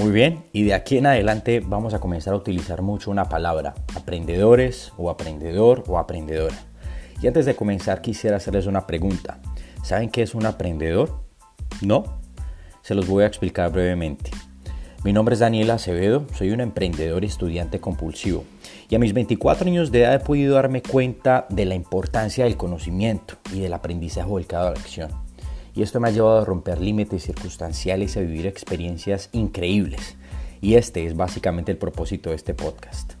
Muy bien, y de aquí en adelante vamos a comenzar a utilizar mucho una palabra, aprendedores o aprendedor o aprendedora. Y antes de comenzar quisiera hacerles una pregunta. ¿Saben qué es un aprendedor? ¿No? Se los voy a explicar brevemente. Mi nombre es Daniel Acevedo, soy un emprendedor y estudiante compulsivo. Y a mis 24 años de edad he podido darme cuenta de la importancia del conocimiento y del aprendizaje volcado a la acción. Y esto me ha llevado a romper límites circunstanciales y a vivir experiencias increíbles. Y este es básicamente el propósito de este podcast.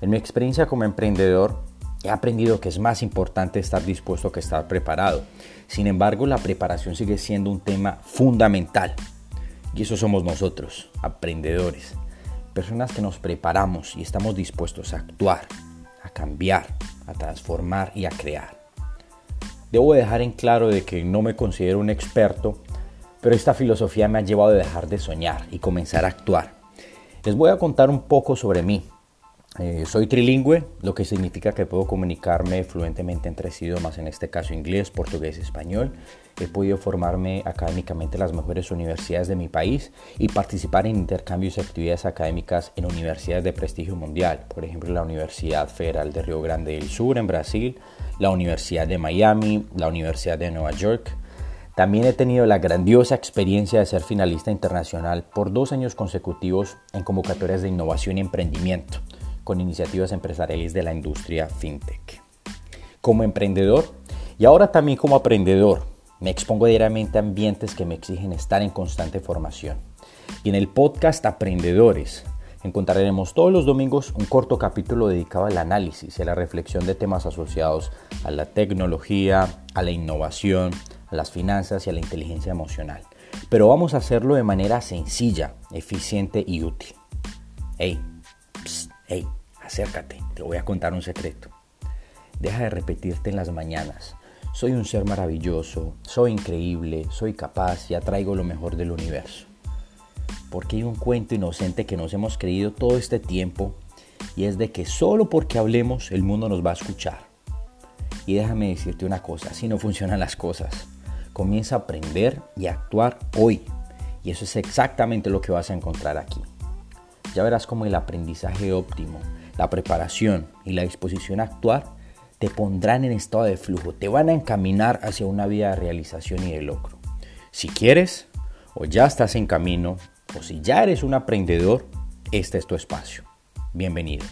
En mi experiencia como emprendedor, he aprendido que es más importante estar dispuesto que estar preparado. Sin embargo, la preparación sigue siendo un tema fundamental y eso somos nosotros, aprendedores. Personas que nos preparamos y estamos dispuestos a actuar, a cambiar, a transformar y a crear. Debo dejar en claro de que no me considero un experto, pero esta filosofía me ha llevado a dejar de soñar y comenzar a actuar. Les voy a contar un poco sobre mí, eh, soy trilingüe, lo que significa que puedo comunicarme fluentemente en tres idiomas, en este caso inglés, portugués y español. He podido formarme académicamente en las mejores universidades de mi país y participar en intercambios y actividades académicas en universidades de prestigio mundial, por ejemplo la Universidad Federal de Río Grande del Sur en Brasil, la Universidad de Miami, la Universidad de Nueva York. También he tenido la grandiosa experiencia de ser finalista internacional por dos años consecutivos en convocatorias de innovación y emprendimiento con iniciativas empresariales de la industria fintech. Como emprendedor y ahora también como aprendedor, me expongo diariamente a ambientes que me exigen estar en constante formación. Y en el podcast Aprendedores encontraremos todos los domingos un corto capítulo dedicado al análisis y a la reflexión de temas asociados a la tecnología, a la innovación, a las finanzas y a la inteligencia emocional. Pero vamos a hacerlo de manera sencilla, eficiente y útil. Hey, hey, acércate, te voy a contar un secreto. Deja de repetirte en las mañanas. Soy un ser maravilloso, soy increíble, soy capaz y atraigo lo mejor del universo. Porque hay un cuento inocente que nos hemos creído todo este tiempo y es de que solo porque hablemos el mundo nos va a escuchar. Y déjame decirte una cosa, así no funcionan las cosas. Comienza a aprender y actuar hoy. Y eso es exactamente lo que vas a encontrar aquí. Ya verás cómo el aprendizaje óptimo, la preparación y la disposición a actuar te pondrán en estado de flujo, te van a encaminar hacia una vida de realización y de logro. Si quieres, o ya estás en camino, o si ya eres un aprendedor, este es tu espacio. Bienvenido.